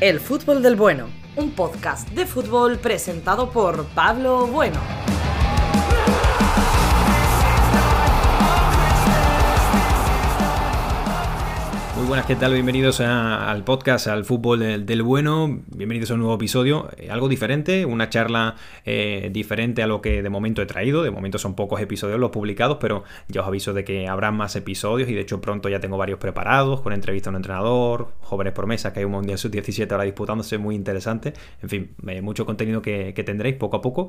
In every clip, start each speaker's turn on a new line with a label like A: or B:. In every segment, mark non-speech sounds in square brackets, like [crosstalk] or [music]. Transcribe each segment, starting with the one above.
A: El fútbol del bueno, un podcast de fútbol presentado por Pablo Bueno.
B: Buenas, ¿qué tal? Bienvenidos al podcast, al fútbol del, bueno. Bienvenidos a un nuevo episodio, eh, algo diferente, una charla eh, diferente a lo que de momento he traído. De momento son pocos episodios los publicados, pero ya os aviso de que habrá más episodios y de hecho pronto ya tengo varios preparados con entrevista a un entrenador, jóvenes promesas, que hay un Mundial Sub-17 ahora disputándose, muy interesante. En fin, eh, mucho contenido que, tendréis poco a poco.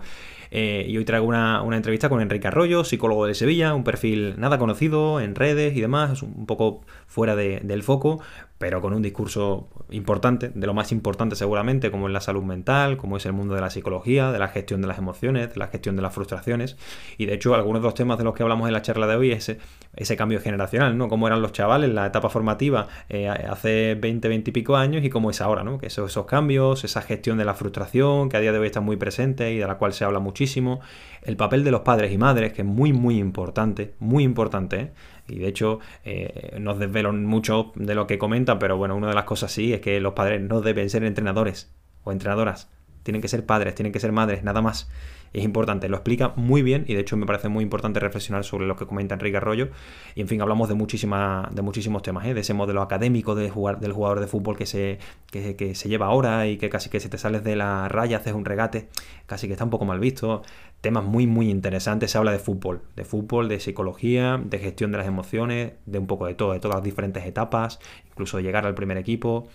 B: y hoy traigo una, una, entrevista con Enrique Arroyo, psicólogo de Sevilla, un perfil nada conocido en redes y demás, un poco fuera del foco, pero con un discurso importante, de lo más importante seguramente, como es la salud mental, como es el mundo de la psicología, de la gestión de las emociones, de la gestión de las frustraciones. Y de hecho, algunos de los temas de los que hablamos en la charla de hoy es ese, cambio generacional, ¿no? Cómo eran los chavales la etapa formativa eh, hace 20, 20 y pico años y cómo es ahora, ¿no? Que esos, esos cambios, esa gestión de la frustración, que a día de hoy está muy presente y de la cual se habla muchísimo. El papel de los padres y madres, que es muy, muy importante, muy importante, ¿eh? Y de hecho, eh, nos desvelan mucho de lo que comentan, pero bueno, una de las cosas sí es que los padres no deben ser entrenadores o entrenadoras. Tienen que ser padres, tienen que ser madres, nada más es importante, lo explica muy bien y de hecho me parece muy importante reflexionar sobre lo que comenta Enrique Arroyo. Y en fin, hablamos de, muchísima, de muchísimos temas, ¿eh? de ese modelo académico de jugar, del jugador de fútbol que se, que, se lleva ahora y que casi que si te sales de la raya haces un regate, casi que está un poco mal visto, temas muy muy interesantes, se habla de fútbol, de fútbol, de psicología, de gestión de las emociones, de un poco de todo, de todas las diferentes etapas, incluso llegar al primer equipo,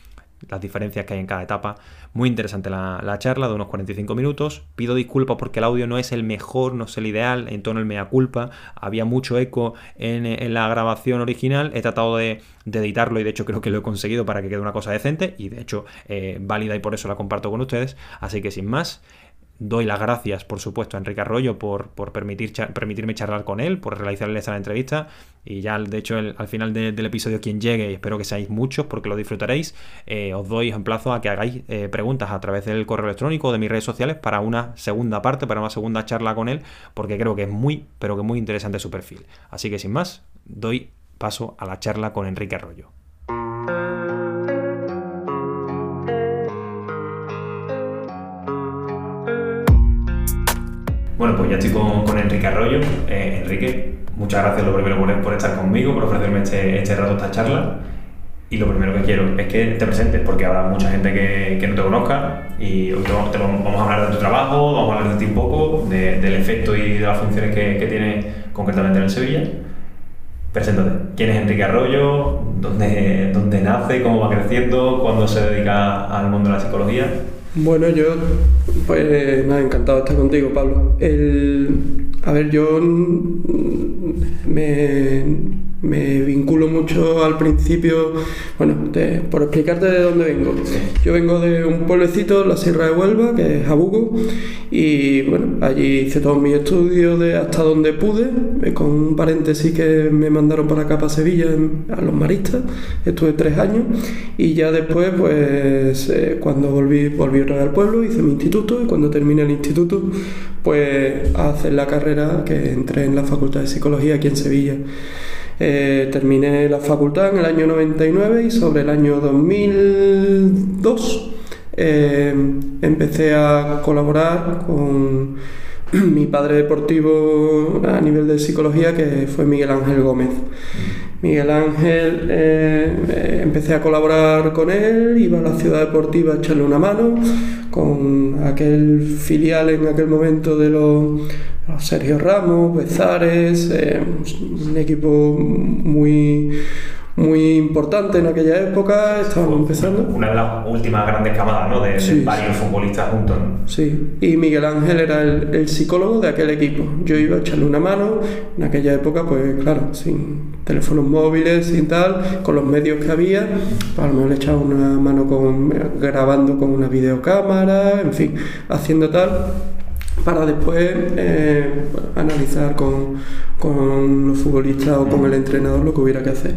B: las diferencias que hay en cada etapa. Muy interesante la, charla de unos 45 minutos. Pido disculpas porque el audio no es el mejor, no es el ideal, en tono el mea culpa. Había mucho eco en, la grabación original. He tratado de, editarlo y de hecho creo que lo he conseguido para que quede una cosa decente y de hecho eh, válida y por eso la comparto con ustedes. Así que sin más, Doy las gracias, por supuesto, a Enrique Arroyo por, por permitir, permitirme charlar con él, por realizarle esta entrevista. Y ya, de hecho, al final del episodio, quien llegue, espero que seáis muchos porque lo disfrutaréis, eh, os doy en plazo a que hagáis eh, preguntas a través del correo electrónico de mis redes sociales para una segunda parte, para una segunda charla con él, porque creo que es muy, pero que muy interesante su perfil. Así que sin más, doy paso a la charla con Enrique Arroyo. Bueno, pues ya estoy con, Enrique Arroyo. Eh, Enrique, muchas gracias lo primero por, estar conmigo, por ofrecerme este, este, rato, esta charla. Y lo primero que quiero es que te presentes, porque habrá mucha gente que, no te conozca y hoy te, vamos a hablar de tu trabajo, vamos a hablar de ti un poco, del efecto y de las funciones que, que tiene concretamente en el Sevilla. Preséntate. ¿Quién es Enrique Arroyo? ¿Dónde, ¿Dónde nace? ¿Cómo va creciendo? ¿Cuándo se dedica al mundo de la psicología?
C: Bueno, yo, pues nada, encantado de estar contigo, Pablo. El, a ver, yo me, me vinculo mucho al principio, bueno, por explicarte de dónde vengo. Yo vengo de un pueblecito, la Sierra de Huelva, que es Jabugo, y bueno, allí hice todos mis estudios de hasta donde pude, eh, con un paréntesis que me mandaron para acá, para Sevilla, a los maristas, estuve tres años, y ya después, pues eh, cuando volví, volví otra vez al pueblo, hice mi instituto, y cuando terminé el instituto, pues a hacer la carrera que entré en la Facultad de Psicología aquí en Sevilla. Eh, terminé la facultad en el año 99 y sobre el año 2002 eh, empecé a colaborar con [clears throat] mi padre deportivo a nivel de psicología, que fue Miguel Ángel Gómez. Miguel Ángel, eh, empecé a colaborar con él, iba a la ciudad deportiva a echarle una mano, con aquel filial en aquel momento de los Sergio Ramos, Bezares, eh, un equipo muy muy importante en aquella época, estábamos empezando.
B: Una de las últimas grandes camadas, ¿no? De, varios futbolistas juntos.
C: Sí, y Miguel Ángel era el, psicólogo de aquel equipo. Yo iba a echarle una mano, en aquella época, pues claro, sin teléfonos móviles, sin tal, con los medios que había, pues a lo mejor le echaba una mano con, grabando con una videocámara, en fin, haciendo tal para después eh, analizar con, con, los futbolistas o con el entrenador lo que hubiera que hacer.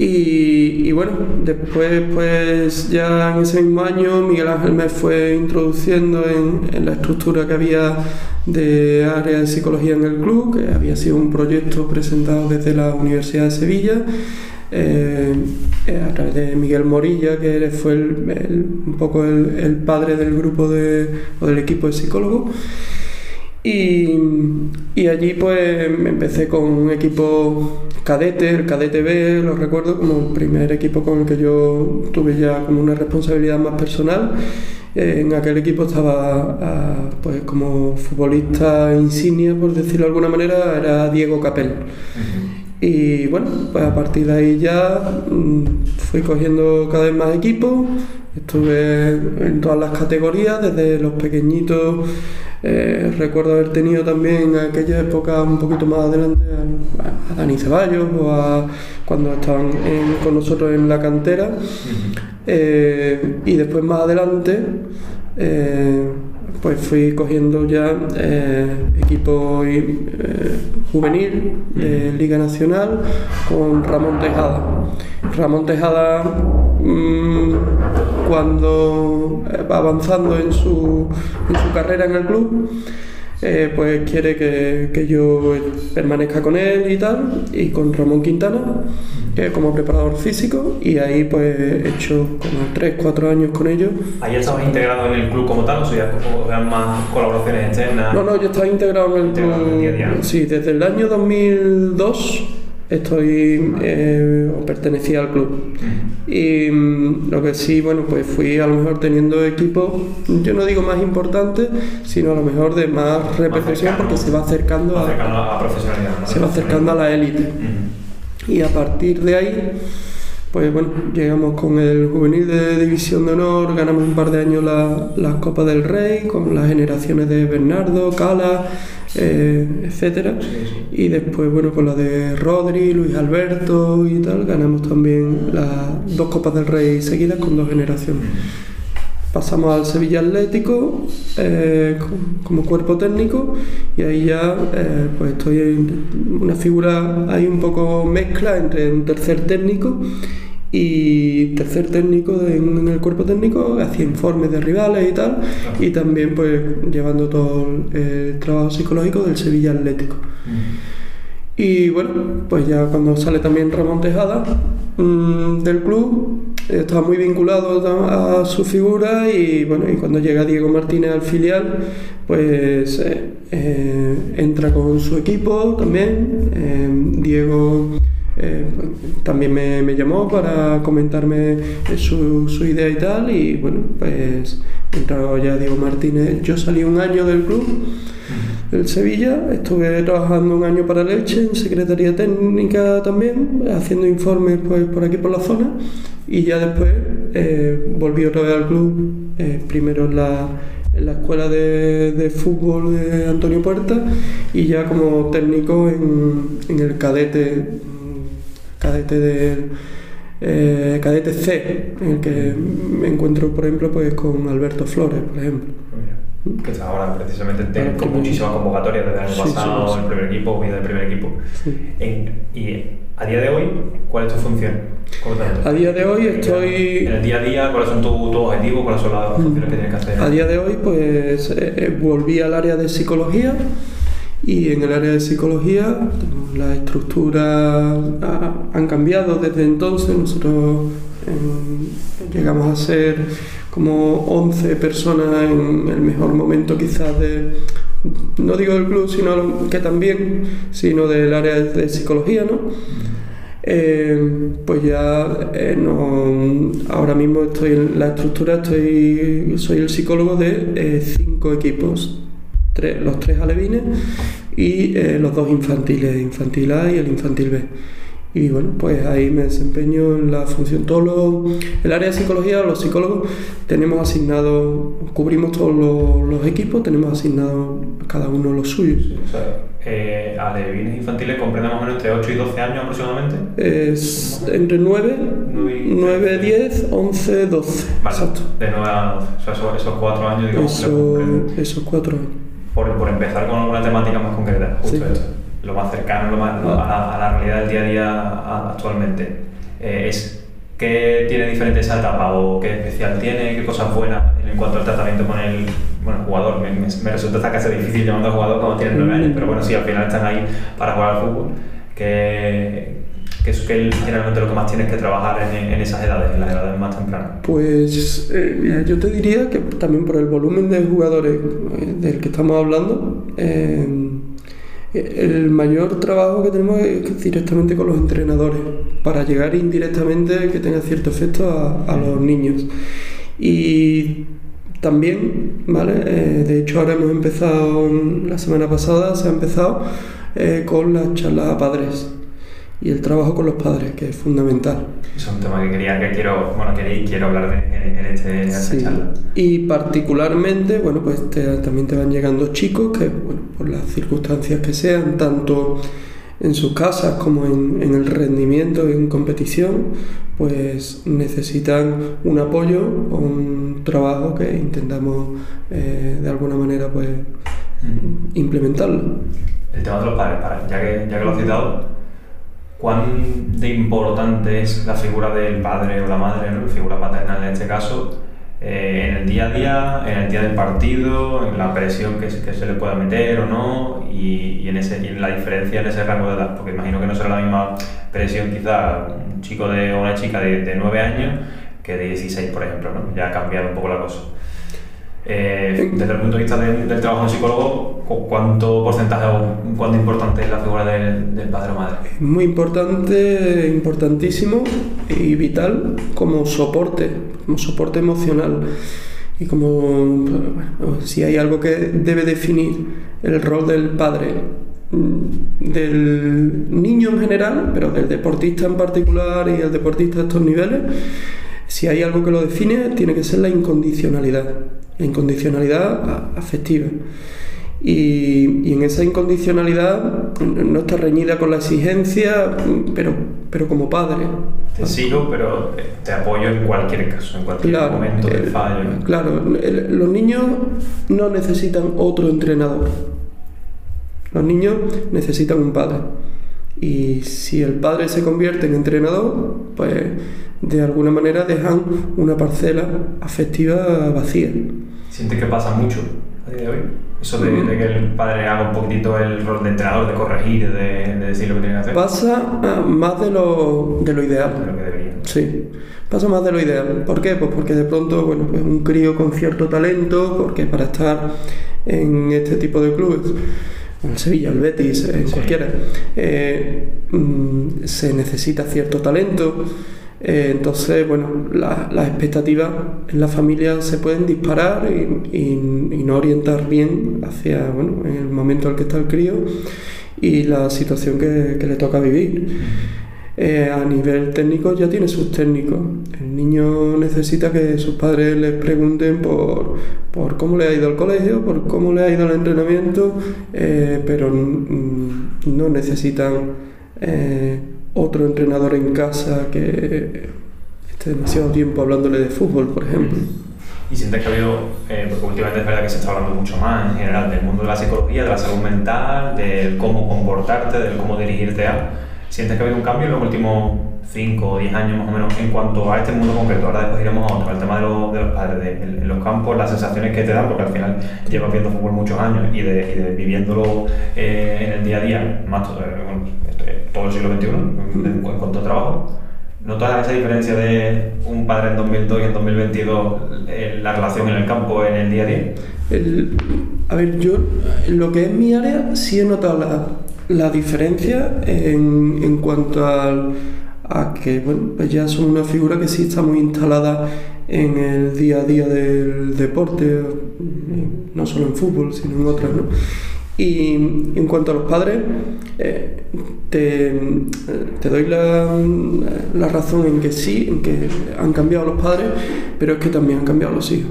C: Y, bueno, después pues ya en ese mismo año Miguel Ángel me fue introduciendo en, la estructura que había de área de psicología en el club, que había sido un proyecto presentado desde la Universidad de Sevilla eh, a través de Miguel Morilla, que fue el, un poco el, el, padre del grupo de, o del equipo de psicólogos. Y, allí pues empecé con un equipo cadete, el cadete B, lo recuerdo como el primer equipo con el que yo tuve ya como una responsabilidad más personal. En aquel equipo estaba pues como futbolista insignia, por decirlo de alguna manera, era Diego Capel. Y bueno, pues a partir de ahí ya mm, fui cogiendo cada vez más equipos, estuve en todas las categorías, desde los pequeñitos, eh, recuerdo haber tenido también en aquella época un poquito más adelante a, Dani Ceballos o a cuando estaban con nosotros en la cantera. Eh, y después más adelante eh, pues fui cogiendo ya eh, equipo juvenil de Liga Nacional con Ramón Tejada. Ramón Tejada mm, cuando va avanzando en su, en su carrera en el club eh, pues quiere que, yo permanezca con él y tal, y con Ramón Quintana, que como preparador físico, y ahí pues he hecho como 3, 4 años con ellos.
B: ¿Ahí estabas integrado en el club como tal o ya más colaboraciones externas?
C: No, no, yo estaba integrado en el club. Sí, desde el año 2002 estoy eh, o pertenecía al club. Y mm, lo que sí, bueno, pues fui a lo mejor teniendo equipos, yo no digo más importantes, sino a lo mejor de más repercusión porque se va acercando, a,
B: la profesionalidad.
C: Se va acercando a la élite. Y a partir de ahí, pues bueno, llegamos con el juvenil de División de Honor, ganamos un par de años las la Copas del Rey, con las generaciones de Bernardo, Cala eh, etcétera. Y después, bueno, con la de Rodri, Luis Alberto y tal, ganamos también las dos Copas del Rey seguidas con dos generaciones. Pasamos al Sevilla Atlético eh, como cuerpo técnico y ahí ya eh, pues estoy en una figura ahí un poco mezcla entre un tercer técnico y tercer técnico en, el cuerpo técnico hacía informes de rivales y tal y también pues llevando todo el, trabajo psicológico del Sevilla Atlético. Y bueno pues ya cuando sale también Ramón Tejada mm, del club estaba muy vinculado a, su figura y bueno y cuando llega Diego Martínez al filial pues eh, eh, entra con su equipo también eh, Diego eh, también me, llamó para comentarme su, su, idea y tal y bueno, pues entró ya Diego Martínez. Yo salí un año del club, del Sevilla, estuve trabajando un año para Leche en Secretaría Técnica también, haciendo informes pues, por aquí por la zona y ya después eh, volví otra vez al club, eh, primero en la en la escuela de, de, fútbol de Antonio Puerta y ya como técnico en, en el cadete cadete del eh, cadete C, en el que me encuentro, por ejemplo, pues con Alberto Flores, por ejemplo.
B: Que está ahora precisamente con muchísimas convocatorias desde el año pasado, el primer equipo, vida del primer equipo. y a día de hoy, ¿cuál es tu función?
C: A día de hoy estoy...
B: En el día a día, ¿cuáles son tus tu objetivos? ¿Cuáles son las funciones que tienes que hacer?
C: A día de hoy, pues eh, eh, volví al área de psicología y en el área de psicología las estructuras han cambiado desde entonces. Nosotros llegamos a ser como 11 personas en el mejor momento quizás de, no digo del club, sino que también, sino del área de psicología, ¿no? Em, pues ya eh, no, ahora mismo estoy en la estructura, estoy, soy el psicólogo de eh, cinco equipos los tres alevines y eh, los dos infantiles, infantil A y el infantil B. Y bueno, pues ahí me desempeño en la función. Todo el área de psicología, los psicólogos, tenemos asignado, cubrimos todos los, equipos, tenemos asignado cada uno los suyos.
B: O sea, eh, alevines infantiles comprenden más o menos entre 8 y 12 años aproximadamente.
C: Es entre 9, 9, 10, 11, 12.
B: Exacto. De 9 a 12. O sea, esos, esos 4 años, digamos.
C: esos 4 años
B: por, empezar con alguna temática más concreta, justo esto, lo más cercano lo más, a, la realidad del día a día actualmente, eh, es qué tiene diferente esa etapa o qué especial tiene, qué cosas buenas en cuanto al tratamiento con el bueno, jugador. Me, me, resulta casi difícil llamando al jugador cuando tiene nueve años, pero bueno, sí, al final están ahí para jugar al fútbol. ¿Qué, que es que generalmente lo que más tienes que trabajar en, en esas edades, en las edades más tempranas?
C: Pues eh, yo te diría que también por el volumen de jugadores eh, del que estamos hablando, eh, el mayor trabajo que tenemos es directamente con los entrenadores, para llegar indirectamente que tenga cierto efecto a, a los niños. Y también, ¿vale? de hecho ahora hemos empezado, la semana pasada se ha empezado con las charlas a padres y el trabajo con los padres, que es fundamental.
B: Es un tema que quería, que quiero, bueno, quiero hablar de, en, este, en esta charla.
C: Y particularmente, bueno, pues también te van llegando chicos que, bueno, por las circunstancias que sean, tanto en sus casas como en, en el rendimiento en competición, pues necesitan un apoyo o un trabajo que intentamos eh, de alguna manera pues implementarlo.
B: El tema de los padres, ya que, ya que lo has citado, ¿Cuán de importante es la figura del padre o la madre, la figura paternal en este caso, eh, en el día a día, en el día del partido, en la presión que, que se le pueda meter o no, y, en ese, y en la diferencia en ese rango de edad? Porque imagino que no será la misma presión quizá un chico de, o una chica de, de 9 años que de 16, por ejemplo, ¿no? Ya ha cambiado un poco la cosa. Eh, desde el punto de vista del, trabajo de psicólogo, ¿cuánto porcentaje o cuánto importante es la figura del, padre o madre?
C: Muy importante, importantísimo y vital como soporte, como soporte emocional. Y como bueno, si hay algo que debe definir el rol del padre, mm, del niño en general, pero del deportista en particular y el deportista a estos niveles, si hay algo que lo define, tiene que ser la incondicionalidad la incondicionalidad afectiva. Y, en esa incondicionalidad no está reñida con la exigencia, pero, pero como padre.
B: Te sigo, pero te apoyo en cualquier caso, en cualquier momento de fallo.
C: Claro, los niños no necesitan otro entrenador. Los niños necesitan un padre. Y si el padre se convierte en entrenador, pues de alguna manera dejan una parcela afectiva vacía.
B: ¿Sientes que pasa mucho a día de hoy? Eso de, que el padre haga un poquitito el rol de entrenador, de corregir, de, decir lo que tiene que hacer.
C: Pasa ah, más de lo, de lo ideal.
B: De lo que debería.
C: Sí, pasa más de lo ideal. ¿Por qué? Pues porque de pronto, bueno, pues un crío con cierto talento, porque para estar en este tipo de clubes en Sevilla, el Betis, en cualquiera, eh, mm, se necesita cierto talento. Eh, entonces, bueno, las expectativas en la familia se pueden disparar y, no orientar bien hacia bueno, el momento en el que está el crío y la situación que, le toca vivir. Eh, a nivel técnico ya tiene sus técnicos. El niño necesita que sus padres les pregunten por, por cómo le ha ido al colegio, por cómo le ha ido el entrenamiento, eh, pero no necesitan otro entrenador en casa que esté demasiado tiempo hablándole de fútbol, por ejemplo.
B: ¿Y sientes que ha habido, eh, porque últimamente es verdad que se está hablando mucho más en general del mundo de la psicología, de la salud mental, de cómo comportarte, de cómo dirigirte a... ¿Sientes que ha habido un cambio en los últimos 5 o 10 años más o menos en cuanto a este mundo concreto? Ahora después iremos a otro, el tema de, de los padres, de, los campos, las sensaciones que te dan, porque al final llevas viendo fútbol muchos años y de, y viviéndolo eh, en el día a día, más todo, eh, todo el siglo XXI en, cuanto a trabajo. ¿Notas esa diferencia de un padre en 2002 y en 2022, eh, la relación en el campo, en el día a día?
C: a ver, yo lo que es mi área sí he notado la, la diferencia en, en cuanto al, a que bueno, pues ya son una figura que sí está muy instalada en el día a día del deporte, no solo en fútbol, sino en otras. ¿no? Y en cuanto a los padres, eh, te, te, doy la, la, razón en que sí, en que han cambiado los padres, pero es que también han cambiado los hijos.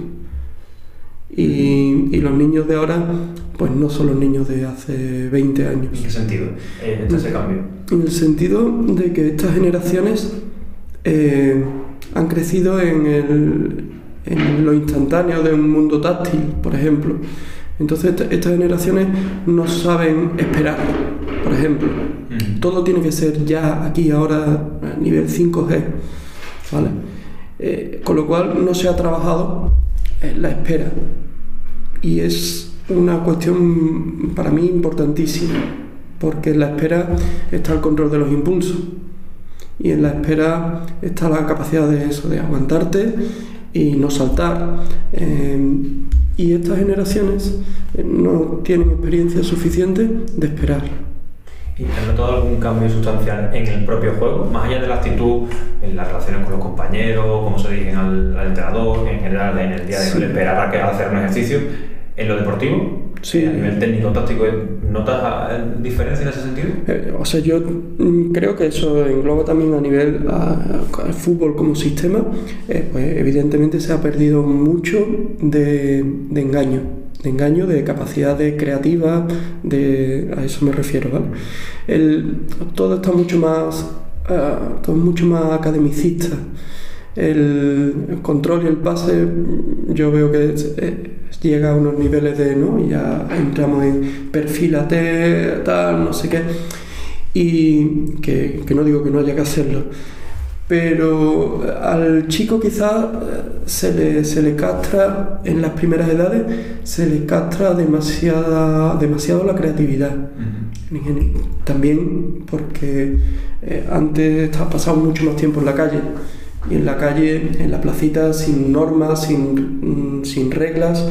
C: Y, y los niños de ahora, pues no son los niños de hace 20 años.
B: ¿En qué sentido eh, cambio?
C: En el sentido de que estas generaciones eh, han crecido en, el, en lo instantáneo de un mundo táctil, por ejemplo. Entonces estas generaciones no saben esperar, por ejemplo. Mm. Todo tiene que ser ya aquí, ahora, a nivel 5G. ¿vale? Eh, con lo cual no se ha trabajado la espera. Y es una cuestión para mí importantísima, porque en la espera está el control de los impulsos. Y en la espera está la capacidad de eso, de aguantarte y no saltar. Eh, y estas generaciones eh, no tienen experiencia suficiente de esperar.
B: ¿Y has notado algún cambio sustancial en el propio juego? Más allá de la actitud, en las relaciones con los compañeros, cómo se dirigen al, entrenador, en general en el día de esperar a, que, hacer un ejercicio, en lo deportivo,
C: Sí.
B: A nivel técnico, táctico, ¿notas diferencia en ese sentido?
C: Eh, o sea, yo mm, creo que eso engloba también a nivel al fútbol como sistema. Eh, pues evidentemente se ha perdido mucho de, de, engaño, de engaño, de capacidad de creativa, de, a eso me refiero, ¿vale? El, todo está mucho más, uh, todo mucho más academicista. El, control y el pase, yo veo que llega a unos niveles de, ¿no? Y ya entramos en perfilate, tal, no sé qué. Y que, que no digo que no haya que hacerlo. Pero al chico quizás se le, se le castra en las primeras edades, se le castra demasiada, demasiado la creatividad. También porque eh, antes pasado mucho más tiempo en la calle en la calle, en la placita, sin normas, sin, mm, sin reglas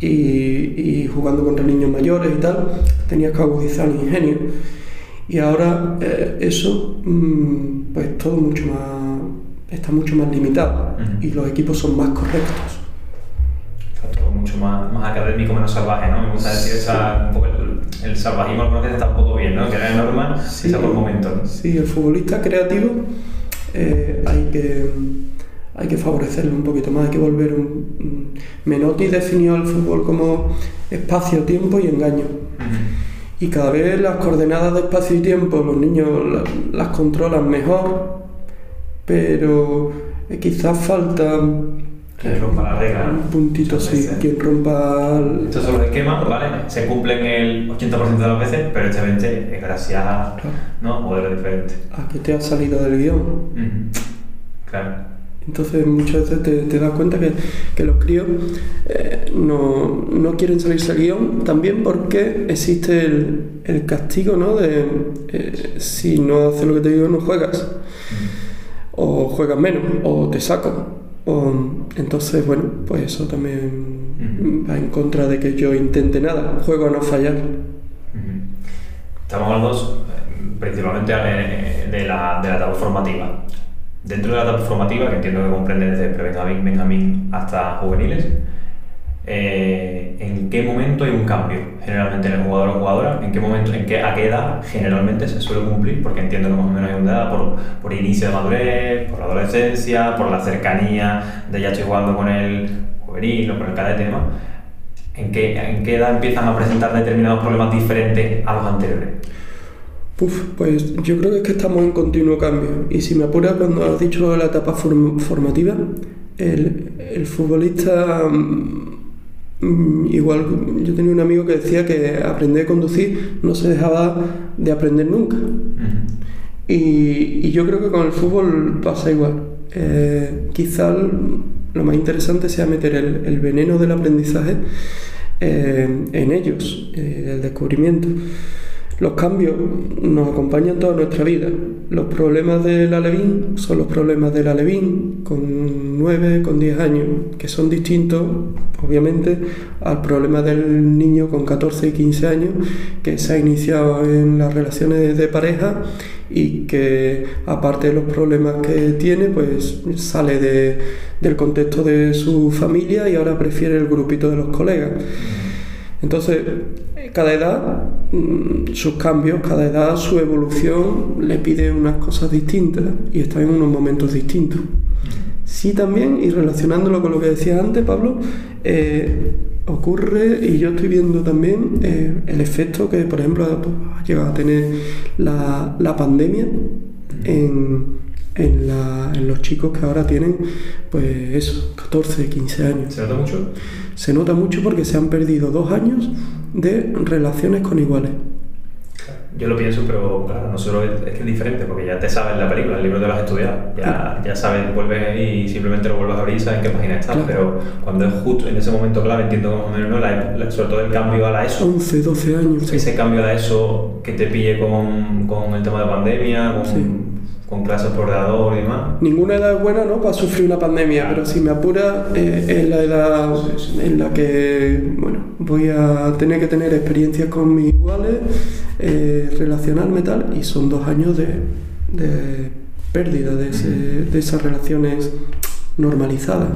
C: y, y, jugando contra niños mayores y tal, tenías que agudizar el ingenio. Y ahora eh, eso, mm, pues todo mucho más, está mucho más limitado uh -huh. y los equipos son más correctos.
B: Está todo mucho más, más académico, menos salvaje, ¿no? Me gusta decir esa, un poco el, el salvajismo, algunas veces está un poco bien, ¿no? Que era normal, sí, quizá por momento. ¿no?
C: Sí, el futbolista creativo eh, hay, que, hay que favorecerlo un poquito más, hay que volver un... Menotti definió el fútbol como espacio, tiempo y engaño. Y cada vez las coordenadas de espacio y tiempo los niños las, las controlan mejor, pero quizás falta
B: quien rompa la regla.
C: Un puntito, sí. Quien rompa. El...
B: Estos son los esquemas, ¿vale? Se cumplen el 80% de las veces, pero este 20 es gracias a claro. ¿no? modelos diferentes.
C: A que te ha salido del guion.
B: Uh -huh. Claro.
C: Entonces muchas veces te, te das cuenta que, que los críos eh, no, no, quieren salirse del guion también porque existe el, el castigo ¿no? de eh, si no haces lo que te digo no juegas uh -huh. o juegas menos o te saco o, entonces, bueno, pues eso también uh -huh. va en contra de que yo intente nada, juego a no fallar. Uh
B: -huh. Estamos hablando eh, principalmente de la, de la etapa formativa. Dentro de la etapa formativa, que entiendo que comprende desde pre-Benjamín, Benjamín hasta juveniles, eh, ¿en qué momento hay un cambio generalmente en el jugador o jugadora? ¿En qué momento, en qué, a qué edad generalmente se suele cumplir? Porque entiendo que más o menos hay una edad por, por inicio de madurez, por la adolescencia, por la cercanía de ya estoy jugando con el juvenil o con el cadete demás. ¿En qué, ¿En qué edad empiezan a presentar determinados problemas diferentes a los anteriores?
C: Uf, pues yo creo que es que estamos en continuo cambio. Y si me apuras, cuando has dicho la etapa form formativa, el, el futbolista igual yo tenía un amigo que decía que aprender a conducir no se dejaba de aprender nunca. Uh -huh. y, y, yo creo que con el fútbol pasa igual. Eh, quizá lo más interesante sea meter el, el veneno del aprendizaje eh, en ellos, eh, el descubrimiento. Los cambios nos acompañan toda nuestra vida. Los problemas del alevín son los problemas del alevín con 9, con 10 años, que son distintos, obviamente, al problema del niño con 14 y 15 años, que se ha iniciado en las relaciones de pareja y que, aparte de los problemas que tiene, pues sale de, del contexto de su familia y ahora prefiere el grupito de los colegas. Entonces, cada edad, sus cambios, cada edad, su evolución le pide unas cosas distintas y está en unos momentos distintos. Sí también, y relacionándolo con lo que decía antes, Pablo, eh, ocurre, y yo estoy viendo también eh, el efecto que, por ejemplo, ha llegado a tener la, la pandemia en, en, la, en, los chicos que ahora tienen, pues eso, 14, 15 años.
B: ¿Se nota mucho?
C: Se nota mucho porque se han perdido dos años de relaciones con iguales.
B: Yo lo pienso, pero claro, no solo es, que es diferente, porque ya te sabes la película, el libro te lo has estudiado, ya, ya sabes, vuelves y simplemente lo vuelves a abrir y sabes en qué página estás, claro. pero cuando es justo en ese momento clave, entiendo más o menos, ¿no? la, la, sobre todo el cambio a la ESO.
C: 11, 12 años.
B: Ese sí. cambio a la ESO que te pille con, con el tema de pandemia, con, sí con clases por ordenador y demás.
C: Ninguna edad es buena ¿no? para sufrir una pandemia, pero si me apura eh, es la edad en la que bueno, voy a tener que tener experiencias con mis iguales, eh, relacionarme tal, y son dos años de, de pérdida de, ese- de esas relaciones normalizadas.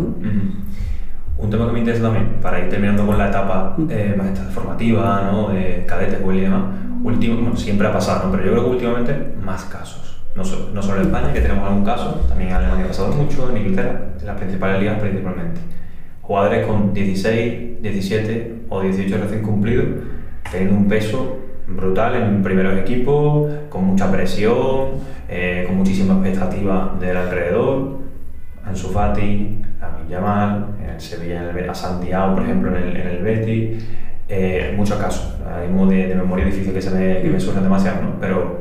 B: Un tema que me interesa también, para ir terminando con la etapa eh, más formativa, ¿no? de cadetes, y demás, último, bueno, siempre ha pasado, ¿no? pero yo creo que últimamente más casos. No solo, no solo en España, que tenemos algún caso, también en Alemania ha pasado mucho, en Inglaterra, en las principales ligas principalmente. Jugadores con 16, 17 o 18 recién cumplidos, teniendo un peso brutal en primeros equipos, con mucha presión, eh, con muchísima expectativa del alrededor. Ansu Fati, Lamine Yamal, en el Sevilla, en el, a Santiago, por ejemplo, en el, en el Betis, eh, muchos casos. Ahora mismo de, de memoria difícil que se me, que me surjan demasiado, ¿no? Pero,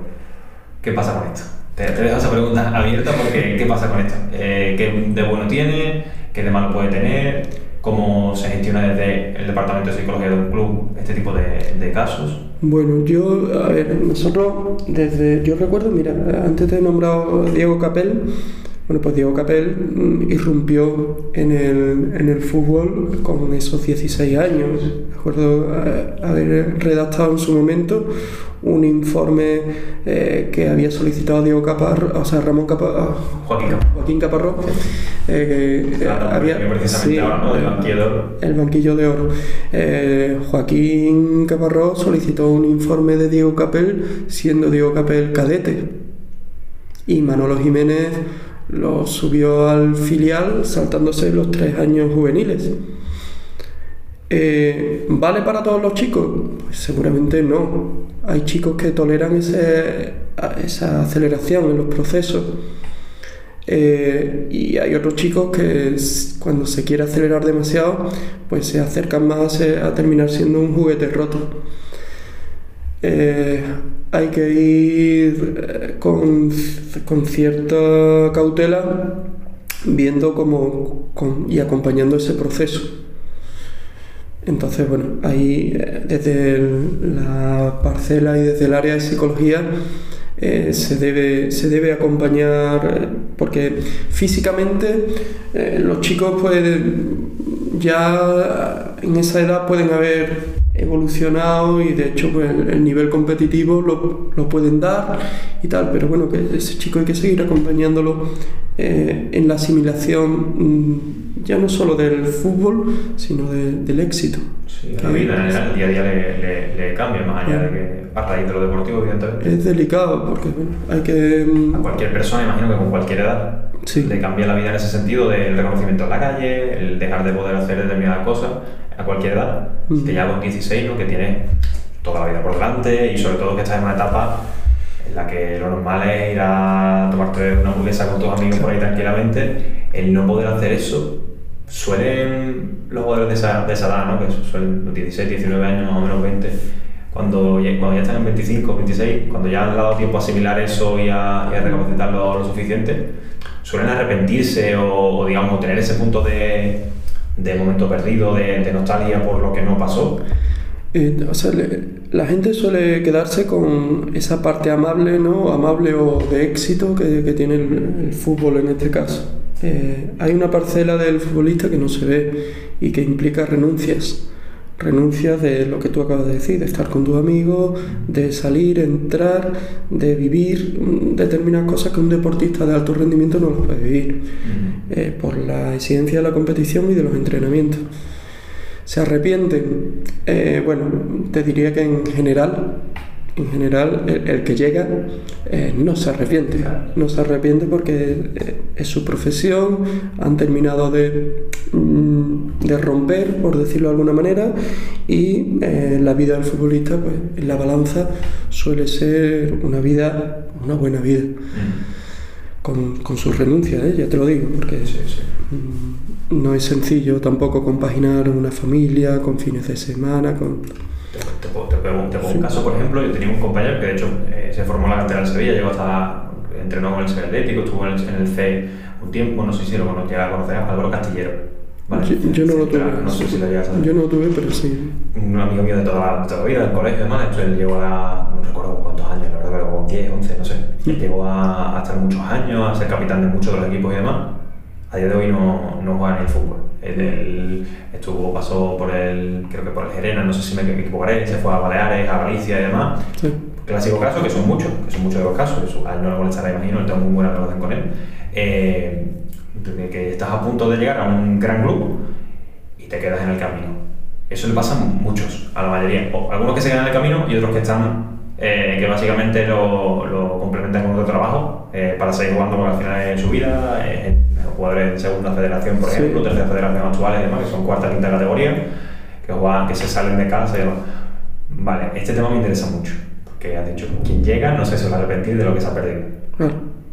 B: ¿qué pasa con esto? Te, dejo esa pregunta abierta porque, ¿qué pasa con esto? Eh, ¿Qué de bueno tiene? ¿Qué de malo puede tener? ¿Cómo se gestiona desde el departamento de psicología de un club este tipo de, de casos?
C: Bueno, yo, a ver, nosotros desde, yo recuerdo, mira, antes te he nombrado Diego Capel, bueno, pues Diego Capel mm, irrumpió en el, en el fútbol con esos 16 años. Recuerdo eh, haber redactado en su momento un informe eh, que había solicitado Diego Caparro, o sea, Ramón Caparro,
B: Joaquín Caparrós.
C: Joaquín Caparrós, eh, que eh,
B: Claro,
C: había...
B: precisamente
C: sí,
B: ahora, ¿no? Del banquillo de oro.
C: el banquillo de oro. Eh, Joaquín Caparrós solicitó un informe de Diego Capel, siendo Diego Capel cadete. Y Manolo Jiménez lo subió al filial saltándose los tres años juveniles. Eh, ¿Vale para todos los chicos? Pues seguramente no. Hay chicos que toleran ese- a- esa aceleración en los procesos. Eh, y hay otros chicos que cuando se quiere acelerar demasiado, pues se acercan más eh, a terminar siendo un juguete roto. Eh, hay que ir eh, con, con cierta cautela viendo cómo y acompañando ese proceso. Entonces, bueno, ahí eh, desde la parcela y desde el área de psicología se, debe, se debe acompañar, porque físicamente los chicos pues ya en esa edad pueden haber evolucionado y de hecho pues, el, el nivel competitivo lo, lo pueden dar y tal, pero bueno, que ese chico hay que seguir acompañándolo eh, en la asimilación mm, ya no solo del fútbol, sino de- del éxito.
B: Sí, la vida en el día a día le, le- le cambia, más allá de que a raíz de lo deportivo, evidentemente.
C: Es delicado porque bueno, hay que... mm,
B: A cualquier persona, imagino que con cualquier edad,
C: Sí.
B: le cambia la vida en ese sentido del reconocimiento en la calle, el dejar de poder hacer determinadas cosas a cualquier edad.
C: Mm.
B: Te llevas con 16, ¿no? que tienes toda la vida por delante y sobre todo que estás en una etapa en la que lo normal es ir a tomarte una hamburguesa con tus amigos por ahí tranquilamente, el no poder hacer eso, suelen los jugadores de esa, de esa edad, ¿no? que suelen los 16, 19 años, más o menos 20, cuando ya, cuando ya están en 25, 26, cuando ya han dado tiempo a asimilar eso y a, y a recapacitarlo lo suficiente, suelen arrepentirse o, o, digamos, tener ese punto de, de momento perdido, de, de nostalgia por lo que no pasó.
C: Eh, o sea, le- la gente suele quedarse con esa parte amable, ¿no? Amable o de éxito que, que tiene el, el fútbol en este caso. Eh, hay una parcela del futbolista que no se ve y que implica renuncias. Renuncias de lo que tú acabas de decir, de estar con tus amigos, de salir, entrar, de vivir mm, determinadas cosas que un deportista de alto rendimiento no las puede vivir eh, por la exigencia de la competición y de los entrenamientos. ¿Se arrepienten? Eh, bueno, te diría que en general, en general, el, el que llega eh, no se arrepiente. No se arrepiente porque eh, es su profesión, han terminado de, mm, de romper, por decirlo de alguna manera, y eh, la vida del futbolista, pues en la balanza suele ser una vida, una buena vida con, con sus renuncias, ¿eh? ya te lo digo, porque
B: Sí, sí.
C: mm, no es sencillo tampoco compaginar una familia con fines de semana, con...
B: Te, te te pongo- te pongo un caso, por ejemplo, yo tenía un compañero que de hecho eh, se formó en la cantera del Sevilla, llegó hasta, entrenó con el Sevilla Atlético, estuvo en el, en el C un tiempo, no sé si lo cono- llega a conocer, Álvaro Castillero. ¿vale?
C: Yo, yo no lo tuve,
B: No sé si lo llegas a saber.
C: yo no lo tuve, pero sí.
B: un amigo mío de toda la, toda la vida, del colegio, además, de hecho él llegó a, no recuerdo cuántos años, la verdad, pero con 10, 11, no sé. Él llegó a, a, estar muchos años, a ser capitán de muchos de los equipos y demás. A día de hoy no, no juega en el fútbol. Él, estuvo, pasó por el, creo que por el Gerena, no sé si me equivocaré, se fue a Baleares, a Galicia y demás. Sí. Clásico caso, que son muchos, que son muchos de los casos, eso a él no le molestará, imagino, él tengo muy buena relación con él. Eh, que estás a punto de llegar a un gran club y te quedas en el camino. Eso le pasa a muchos, a la mayoría. O algunos que se quedan en el camino y otros que están eh, que básicamente lo, lo, complementan con otro trabajo eh, para seguir jugando porque al final en su vida, jugadores de segunda federación, por ejemplo, tercera federación actuales y demás, que son cuarta, quinta categoría, que juegan, que se salen de casa y demás. Vale, este tema me interesa mucho, porque has dicho, quien llega no sé se va a arrepentir de lo que se ha perdido,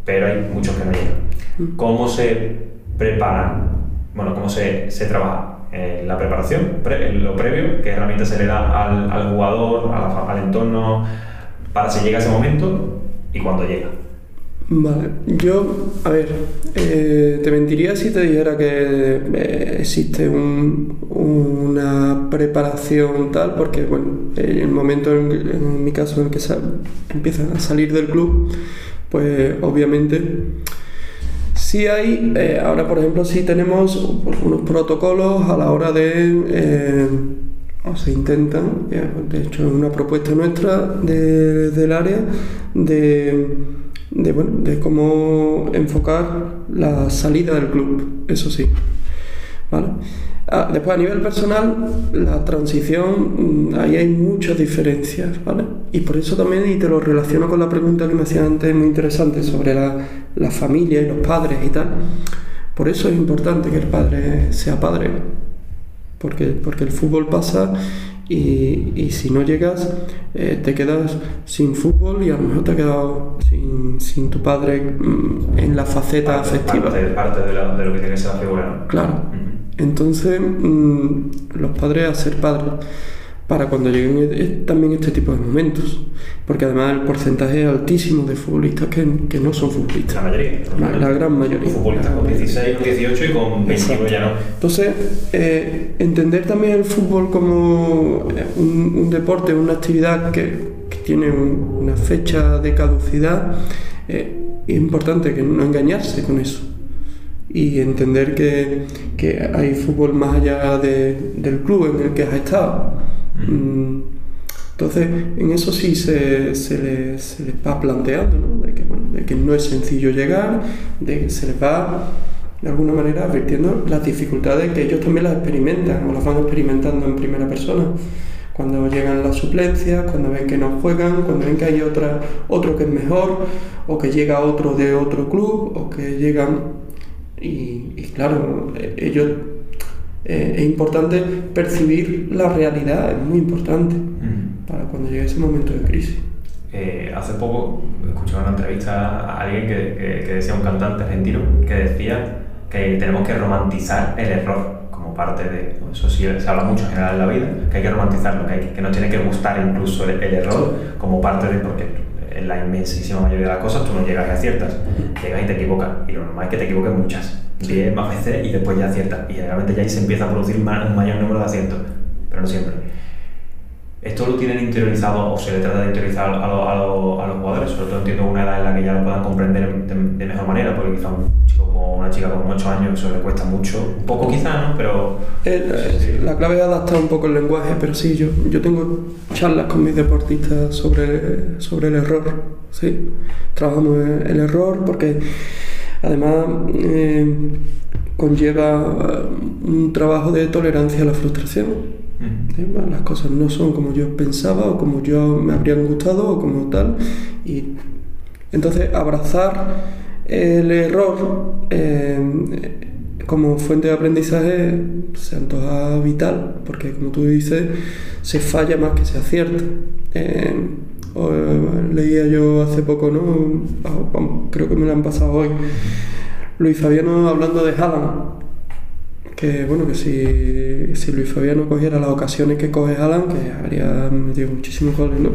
B: pero hay muchos que no llegan. Mm. ¿Cómo se preparan? Bueno, ¿cómo se, se trabaja? Eh, la preparación, lo previo, qué herramientas se le da al, al jugador, al entorno, para si llega ese momento y cuando llega.
C: Vale, yo, a ver, eh, te mentiría si te dijera que eh, existe un, una preparación tal, porque, bueno, el momento en, en mi caso en que empiezan a salir del club, pues obviamente Sí hay, eh, ahora por ejemplo, sí tenemos unos protocolos a la hora de, eh, o se intentan, de hecho es una propuesta nuestra del área, de, de, bueno, de cómo enfocar la salida del club, eso sí. ¿Vale? Ah, después, a nivel personal, la transición, mm, ahí hay muchas diferencias, ¿vale? Y por eso también, y te lo relaciono con la pregunta que me hacía antes, muy interesante, sobre la, la familia y los padres y tal. Por eso es importante que el padre sea padre, porque, porque el fútbol pasa y, y, si no llegas, eh, te quedas sin fútbol y a lo mejor te has quedado sin, sin tu padre mm, en la faceta afectiva.
B: Parte, parte de, de, lo que tiene que ser la figura,
C: Claro. Entonces, mmm, los padres a ser padres para cuando lleguen e, e, también este tipo de momentos. Porque además el porcentaje es altísimo de futbolistas que, que no son futbolistas.
B: La mayoría.
C: La, la gran mayoría.
B: Futbolistas con 16, con 18 y con 21 ya no.
C: Entonces, eh, entender también el fútbol como eh, un, un deporte, una actividad que, que tiene un, una fecha de caducidad, eh, es importante que no engañarse con eso y entender que, que hay fútbol más allá de, del club en el que has estado. Mm, entonces, en eso sí se, se, les, se les va planteando, ¿no? De, que, bueno, de que no es sencillo llegar, de que se les va de alguna manera advirtiendo las dificultades que ellos también las experimentan o las van experimentando en primera persona. Cuando llegan las suplencias, cuando ven que no juegan, cuando ven que hay otra, otro que es mejor, o que llega otro de otro club, o que llegan y, claro, eh, ellos eh, es importante percibir la realidad, es muy importante para cuando llegue ese momento de crisis.
B: Eh, hace poco escuché una entrevista a alguien que, que, decía, un cantante argentino, que decía que tenemos que romantizar el error como parte de, eso sí se habla mucho en general en la vida, que hay que romantizarlo, que, hay, que no tiene que gustar incluso el, el error como parte de, porque en la inmensísima mayoría de las cosas tú no llegas y aciertas, llegas y te equivocas. Y lo normal es que te equivoques muchas, 10 más veces y después ya aciertas. Y generalmente ya ahí se empieza a producir un mayor número de aciertos, pero no siempre. ¿Esto lo tienen interiorizado o se le trata de interiorizar a, a, a los jugadores? Sobre todo entiendo una edad en la que ya lo puedan comprender de, mejor manera, porque quizá un chico como una chica con 8 años eso le cuesta mucho, un poco quizá, ¿no? Pero...
C: Eh, la clave es adaptar un poco el lenguaje, pero sí, yo, yo tengo charlas con mis deportistas sobre, sobre el error, ¿sí? Trabajamos el error porque además eh, conlleva un trabajo de tolerancia a la frustración las cosas no son como yo pensaba o como yo me habrían gustado o como tal. Y entonces abrazar el error eh, como fuente de aprendizaje se antoja vital, porque como tú dices, se falla más que se acierta. Eh, leía yo hace poco, ¿no? Ah, creo que me lo han pasado hoy. Luis Fabiano hablando de Haaland que bueno, que si, si Luis Fabiano cogiera las ocasiones que coge Alan, que habría metido muchísimos goles, ¿no?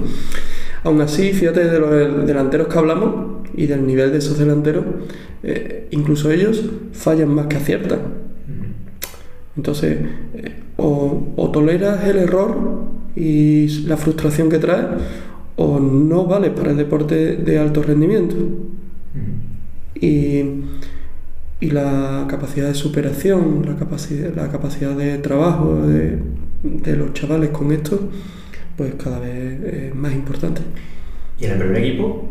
C: Aún así, fíjate de los delanteros que hablamos y del nivel de esos delanteros, eh, incluso ellos fallan más que aciertan. Entonces, eh, o, o, toleras el error y la frustración que trae, o no vales para el deporte de alto rendimiento. Y, y, la capacidad de superación, la capacidad, la capacidad de trabajo de, de los chavales con esto, pues cada vez es más importante.
B: ¿Y en el primer equipo?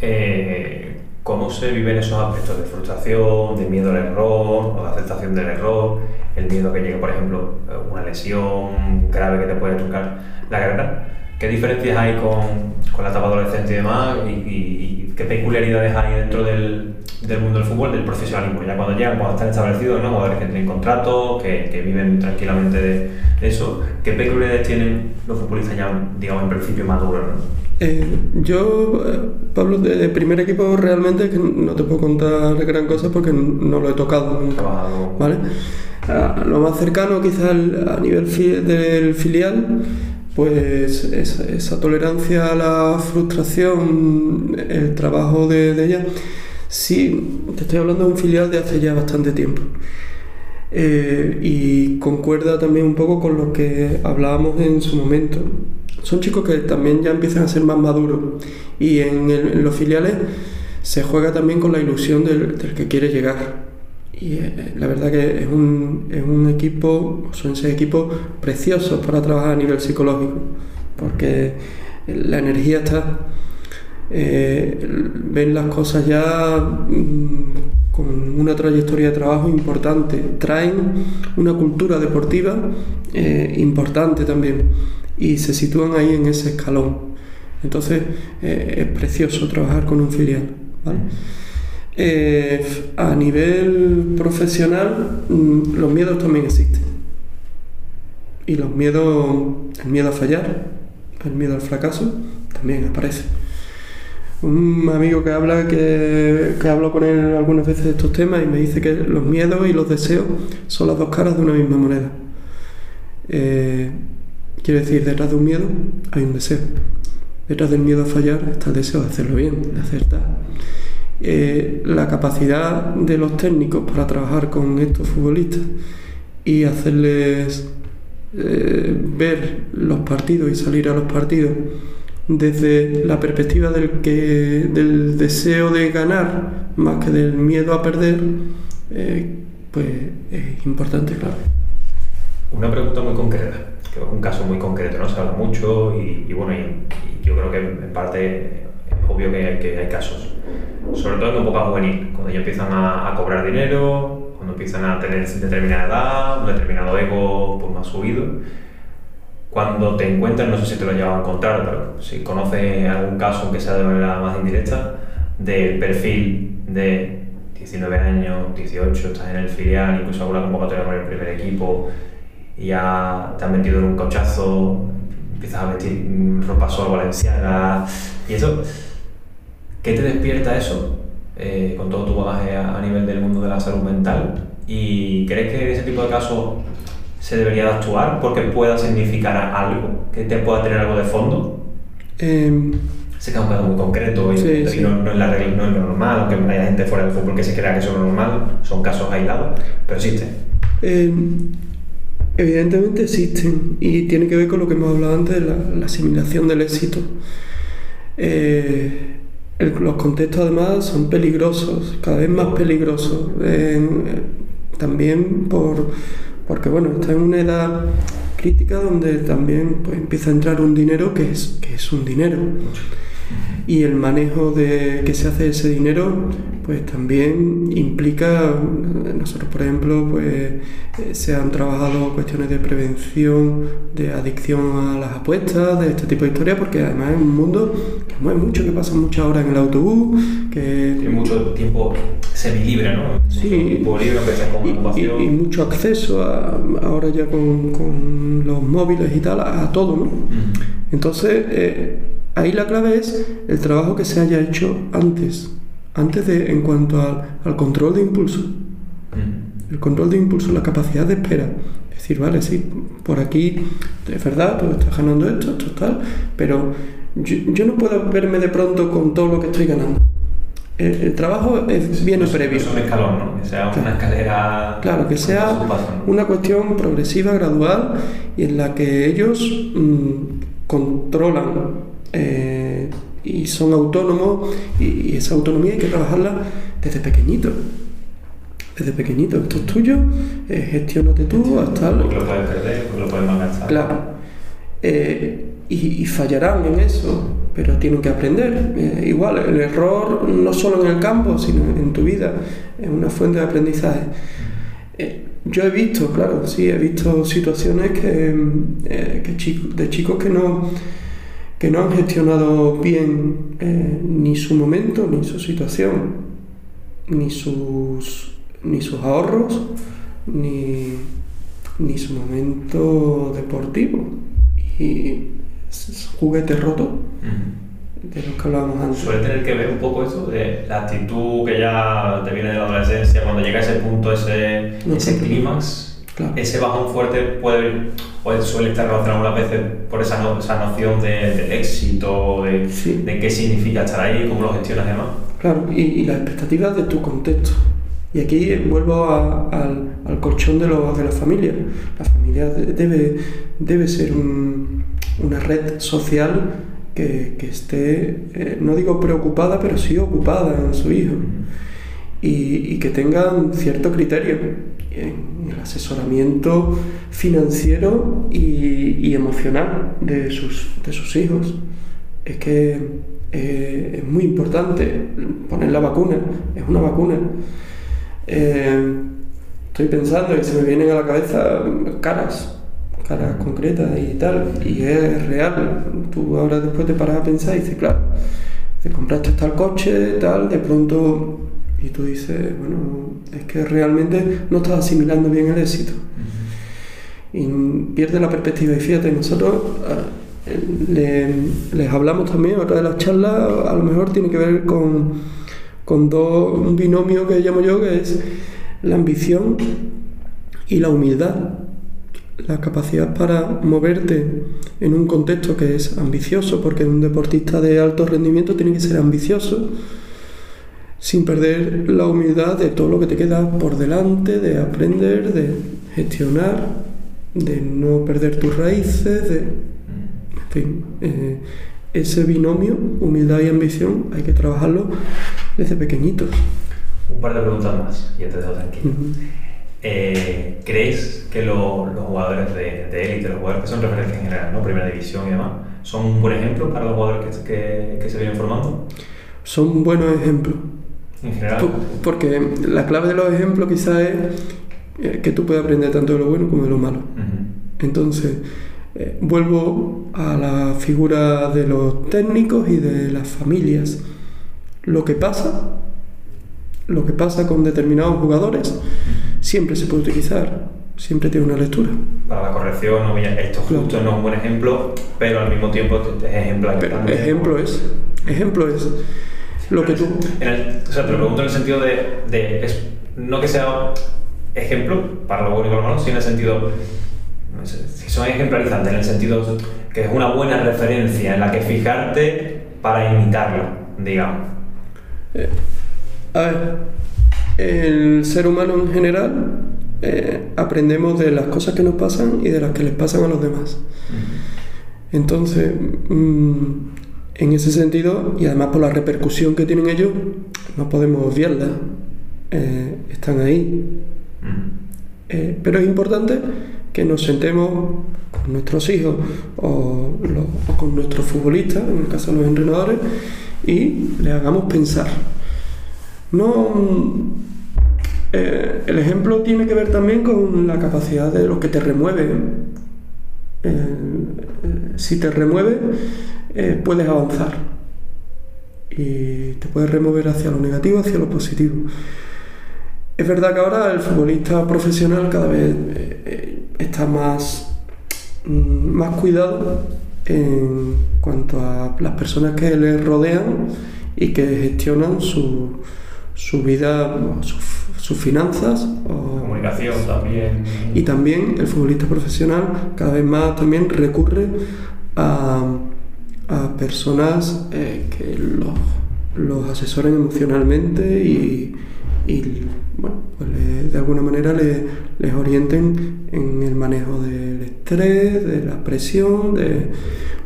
B: Eh, ¿Cómo se viven esos aspectos de frustración, de miedo al error, o de aceptación del error, el miedo a que llegue, por ejemplo, una lesión grave que te puede tocar la carrera? ¿Qué diferencias hay con, con la etapa adolescente y demás? Y, qué peculiaridades hay dentro del, del, mundo del fútbol, del profesionalismo? Ya cuando llegan, cuando están establecidos, ¿no? Jugadores que tienen contratos, que, que viven tranquilamente de, eso. ¿Qué peculiaridades tienen los futbolistas ya, digamos, en principio maduros? ¿no?
C: Eh, yo, eh, Pablo, de, primer equipo realmente que no te puedo contar gran cosa porque no lo he tocado nunca. ¿vale? lo más cercano quizás a nivel del filial, pues esa, tolerancia a la frustración, el trabajo de, ella, sí, te estoy hablando de un filial de hace ya bastante tiempo. Eh, y concuerda también un poco con lo que hablábamos en su momento son chicos que también ya empiezan a ser más maduros y en, los filiales se juega también con la ilusión del, que quiere llegar. Y eh, la verdad que es un, es un equipo, son seis equipos preciosos para trabajar a nivel psicológico, porque la energía está, eh, ven las cosas ya mm, con una trayectoria de trabajo importante, traen una cultura deportiva eh, importante también y se sitúan ahí en ese escalón. Entonces es precioso trabajar con un filial. Eh, a nivel profesional, mm, los miedos también existen. Y los miedos, el miedo a fallar, el miedo al fracaso, también aparece. Un amigo que habla, que, que hablo con él algunas veces de estos temas y me dice que los miedos y los deseos son las dos caras de una misma moneda. Eh, Quiere decir, detrás de un miedo hay un deseo. Detrás del miedo a fallar está el deseo de hacerlo bien, de acertar. Eh, la capacidad de los técnicos para trabajar con estos futbolistas y hacerles eh, ver los partidos y salir a los partidos desde la perspectiva del, que, del deseo de ganar más que del miedo a perder, eh, pues es importante, claro.
B: Una pregunta muy concreta que es un caso muy concreto, ¿no? Se habla mucho y, bueno, y, yo creo que en parte obvio que, hay casos, sobre todo en época juvenil, cuando ya empiezan a, cobrar dinero, cuando empiezan a tener determinada edad, un determinado ego pues, más subido. Cuando te encuentras, no sé si te lo llevan a contar, pero si conoces algún caso, aunque sea de manera más indirecta, del perfil de 19 años, 18, estás en el filial, incluso alguna convocatoria con el primer equipo, y ya te han metido en un cochazo, empiezas a vestir ropa sol valenciana y eso. ¿Qué te despierta eso eh, con todo tu bagaje a, nivel del mundo de la salud mental? ¿Y crees que en ese tipo de casos se debería de actuar porque pueda significar algo, que te pueda tener algo de fondo? Eh, sé que es un caso muy concreto y, No, es la regla, no es lo normal, aunque haya gente fuera del fútbol que se crea que eso es lo normal, son casos aislados, pero existen.
C: Eh, Evidentemente existen y tiene que ver con lo que hemos hablado antes de la, asimilación del éxito. Eh, los contextos además son peligrosos, cada vez más peligrosos. también por, porque bueno, está en una edad crítica donde también pues, empieza a entrar un dinero que es, que es un dinero y el manejo de que se hace ese dinero pues también implica nosotros por ejemplo pues eh, se han trabajado cuestiones de prevención de adicción a las apuestas de este tipo de historias porque además es un mundo que mueve mucho que pasa muchas horas en el autobús que
B: tiene mucho tiempo semilibre ¿no?
C: sí y, y, mucho acceso ahora ya con, con, los móviles y tal a, todo ¿no? entonces eh, Ahí la clave es el trabajo que se haya hecho antes, antes de en cuanto al, control de impulso. Mm. El control de impulso, la capacidad de espera. Es decir, vale, sí, por aquí es verdad, pues estás ganando esto, esto tal, pero yo, no puedo verme de pronto con todo lo que estoy ganando. El, trabajo es bien previo.
B: Es un escalón, ¿no? Que sea una escalera.
C: Claro, que sea una cuestión progresiva, gradual y en la que ellos mm, controlan eh, y son autónomos y, esa autonomía hay que trabajarla desde pequeñito. Desde pequeñito, esto es tuyo, eh, gestionate tú hasta...
B: Lo puedes perder, lo puedes malgastar.
C: Claro. Eh, y, fallarán en eso, pero tienen que aprender. Eh, igual, el error no solo en el campo, sino en tu vida, es una fuente de aprendizaje. Eh, yo he visto, claro, sí, he visto situaciones que, eh, de chicos que no, que no han gestionado bien ni su momento, ni su situación, ni sus, ni sus ahorros, ni, ni su momento deportivo. Y juguete roto de los que hablábamos antes.
B: Suele tener que ver un poco eso de la actitud que ya te viene de la adolescencia, cuando llega a ese punto, ese, ese clímax, ese bajón fuerte puede, suele estar relacionado algunas veces por esa, esa noción de, del éxito, de, de, qué significa estar ahí, cómo lo gestionas y demás.
C: Claro, y, y las expectativas de tu contexto. Y aquí vuelvo al, al, colchón de, lo, de la familia. La familia debe, debe ser un, una red social que, que esté, eh, no digo preocupada, pero sí ocupada en su hijo. Y, y que tengan cierto criterio en el asesoramiento financiero y, emocional de sus, de sus hijos. Es que eh, es muy importante poner la vacuna, es una vacuna. Eh, estoy pensando y se me vienen a la cabeza caras, caras concretas y tal, y es real. Tú ahora después te paras a pensar y dices, claro, te compraste tal coche, tal, de pronto, y tú dices, bueno, es que realmente no estás asimilando bien el éxito. Y pierde la perspectiva. Y fíjate, nosotros eh, les hablamos también, otra de las charlas, a lo mejor tiene que ver con con dos, un binomio que llamo yo, que es la ambición y la humildad. La capacidad para moverte en un contexto que es ambicioso, porque un deportista de alto rendimiento tiene que ser ambicioso, sin perder la humildad de todo lo que te queda por delante, de aprender, de gestionar, de no perder tus raíces, de... En fin, eh, ese binomio, humildad y ambición, hay que trabajarlo desde pequeñitos.
B: Un par de preguntas más, ya te dejo tranquilo. Eh, ¿Crees que los jugadores de, élite, los jugadores que son referencia en general, ¿no? primera división y demás, son un buen ejemplo para los jugadores que, que, se vienen formando?
C: Son buenos ejemplos.
B: En general.
C: Porque la clave de los ejemplos quizás es eh, que tú puedes aprender tanto de lo bueno como de lo malo. Entonces, eh, vuelvo a la figura de los técnicos y de las familias lo que pasa, lo que pasa con determinados jugadores, siempre se puede utilizar, siempre tiene una lectura.
B: Para la corrección, esto justo no es un buen ejemplo, pero al mismo tiempo es ejemplo.
C: Pero ejemplo es, ejemplo es lo que tú...
B: o sea, te lo pregunto en el sentido de, no que sea ejemplo para lo bueno y lo malo, sino en el sentido, si son ejemplarizantes, en el sentido que es una buena referencia en la que fijarte para imitarlo, digamos.
C: Eh, a ver, el ser humano en general eh, aprendemos de las cosas que nos pasan y de las que les pasan a los demás. Entonces, mm, en ese sentido, y además por la repercusión que tienen ellos, no podemos obviarlas. Eh, están ahí. pero es importante que nos sentemos con nuestros hijos o, o con nuestros futbolistas, en el caso de los entrenadores, y le hagamos pensar. No, eh, el ejemplo tiene que ver también con la capacidad de lo que te remueve. Eh, eh, si te remueve, puedes avanzar y te puedes remover hacia lo negativo, hacia lo positivo. Es verdad que ahora el futbolista profesional cada vez está más, mm, más cuidado en cuanto a las personas que le rodean y que gestionan su, su vida, sus finanzas.
B: Comunicación también.
C: Y también el futbolista profesional cada vez más también recurre a, a personas eh, que los, los, asesoren emocionalmente y, y bueno, pues le- de alguna manera le- les orienten en el manejo del estrés, de la presión de,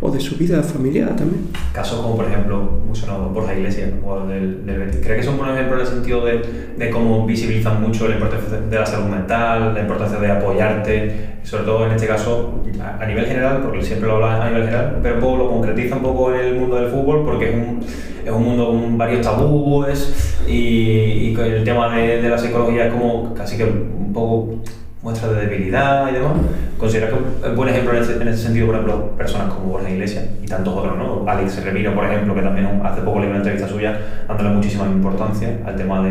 C: o de su vida familiar también.
B: Casos como, por ejemplo, muy sonado Borja Iglesias, jugador del, del Betis. ¿Cree que son buenos ejemplos en el sentido de, de cómo visibilizan mucho la importancia de la salud mental, la importancia de apoyarte, sobre todo en este caso a, a nivel general, porque siempre lo habla a nivel general, pero un poco lo concretiza un poco en el mundo del fútbol porque es un, es un mundo con varios tabúes y, y el tema de, de la psicología es como casi que un poco muestra de debilidad y demás. ¿Considera que es buen ejemplo en ese, en ese sentido, por ejemplo, personas como Borja Iglesias y tantos otros, ¿no? Alex Remiro, por ejemplo, que también hace poco leí una entrevista suya dándole muchísima importancia al tema de,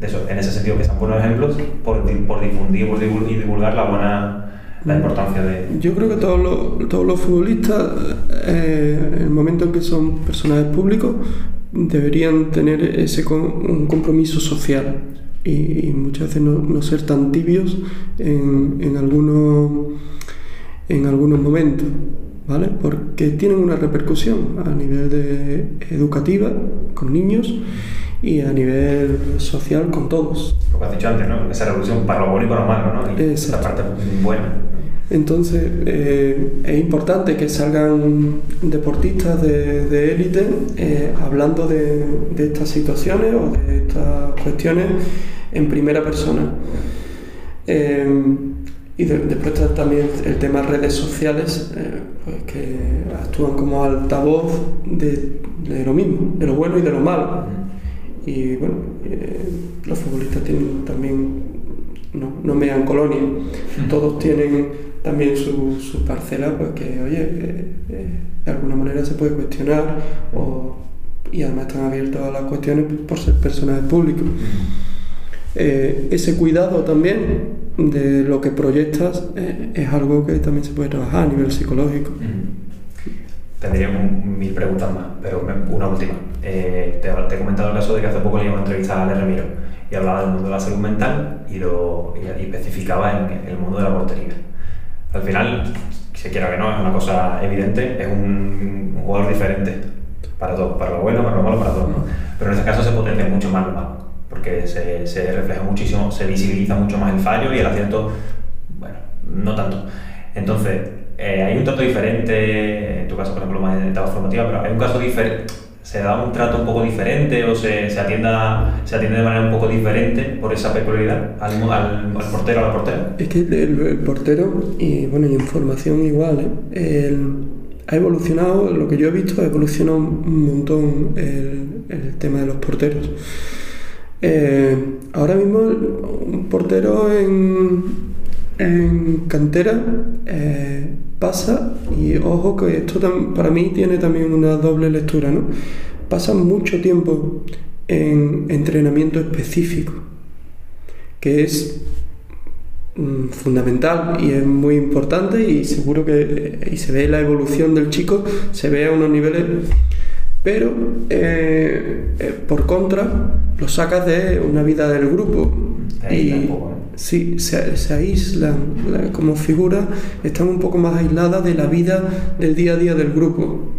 B: de eso. En ese sentido, que sean buenos ejemplos por, por difundir por divul- y divulgar la buena la importancia de...
C: Yo creo que todos los, todos los futbolistas, eh, en el momento en que son personajes públicos, deberían tener ese con- un compromiso social y, y muchas veces no, no ser tan tibios en, en algunos, en algunos momentos, ¿vale? Porque tienen una repercusión a nivel de educativa con niños y a nivel social con todos.
B: Lo que has dicho antes, ¿no? Esa revolución para lo bueno y para lo malo, ¿no? Y esa parte buena.
C: Entonces eh, es importante que salgan deportistas de de élite eh, hablando de, de estas situaciones o de estas cuestiones en primera persona. Eh, y de- después está también el tema redes sociales, eh, pues que actúan como altavoz de, de lo mismo, de lo bueno y de lo malo. Y bueno, los futbolistas tienen también, no, no me dan colonia, todos tienen también su, su parcela, pues que, oye, eh, eh, de alguna manera se puede cuestionar o- y además están abiertos a las cuestiones por ser personajes públicos. Eh, ese cuidado también de lo que proyectas eh, es algo que también se puede trabajar a nivel psicológico.
B: Tendría un- mil preguntas más, pero una última. Eh, te, te he comentado el caso de que hace poco leí una entrevista a Ale Remiro y hablaba del mundo de la salud mental y, lo, y, y especificaba en el mundo de la portería. Al final, se quiera que no, es una cosa evidente, es un, jugador diferente para todo, para lo bueno, para lo malo, para todo. ¿no? Pero en este caso se potencia mucho más lo malo, porque se, se refleja muchísimo, se visibiliza mucho más el fallo y el acierto, bueno, no tanto. Entonces, eh, hay un trato diferente, en tu caso, por ejemplo, más en etapa formativa, pero hay un caso diferente, se da un trato un poco diferente o se, se, atienda, se atiende de manera un poco diferente por esa peculiaridad al, al, al portero a la portera.
C: Es que el, el portero, y bueno, y en formación igual, ¿eh? El- ha evolucionado, lo que yo he visto, ha evolucionado un montón el, el tema de los porteros. Eh, ahora mismo un portero en, en cantera eh, pasa, y ojo que esto para mí tiene también una doble lectura, ¿no? Pasa mucho tiempo en entrenamiento específico, que es mm, fundamental y es muy importante y seguro que y se ve la evolución del chico, se ve a unos niveles, pero eh, eh, por contra lo sacas de una vida del grupo y. sí, se, se aíslan la- como figuras, están un poco más aisladas de la vida del día a día del grupo.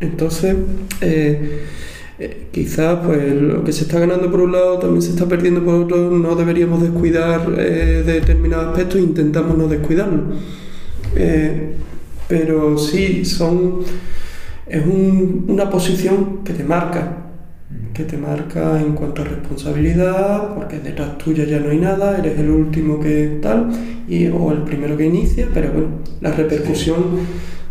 C: Entonces, eh, eh, quizás pues lo que se está ganando por un lado también se está perdiendo por otro, no deberíamos descuidar eh, determinados aspectos intentamos no descuidarlo. Eh, pero sí, son, es un- una posición que te marca, que te marca en cuanto a responsabilidad, porque detrás tuya ya no hay nada, eres el último que tal, y, o el primero que inicia, pero bueno, la repercusión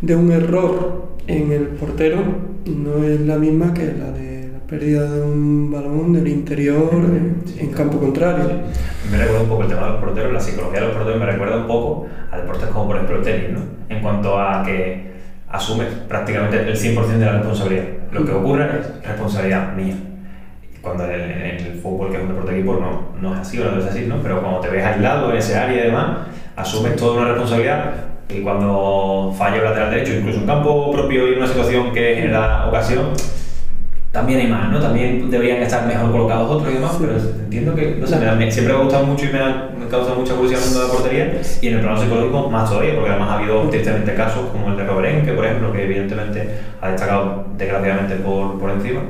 C: de un error en el portero no es la misma que la de la pérdida de un balón del interior en,
B: Sí,
C: en campo contrario.
B: Me recuerda un poco el tema de los porteros, la psicología de los porteros me recuerda un poco a deportes como por ejemplo el tenis, ¿no? En cuanto a que asumes prácticamente el 100% de la responsabilidad. Lo que ocurre es responsabilidad mía. Cuando en el, en el fútbol, que es un deporte de equipo, no, no es así o no es así, ¿no? Pero cuando te ves aislado en ese área y demás, asumes toda una responsabilidad y cuando falla el lateral derecho, incluso en campo propio y en una situación que genera ocasión, también hay más, ¿no? También deberían estar mejor colocados otros y demás, pero entiendo que, no sé, me, siempre me ha gustado mucho y me ha, me causa mucha curiosidad el mundo de la portería, y en el plano psicológico más todavía, porque además ha habido tristemente casos como el de Robert que por ejemplo, que evidentemente ha destacado desgraciadamente por, por encima,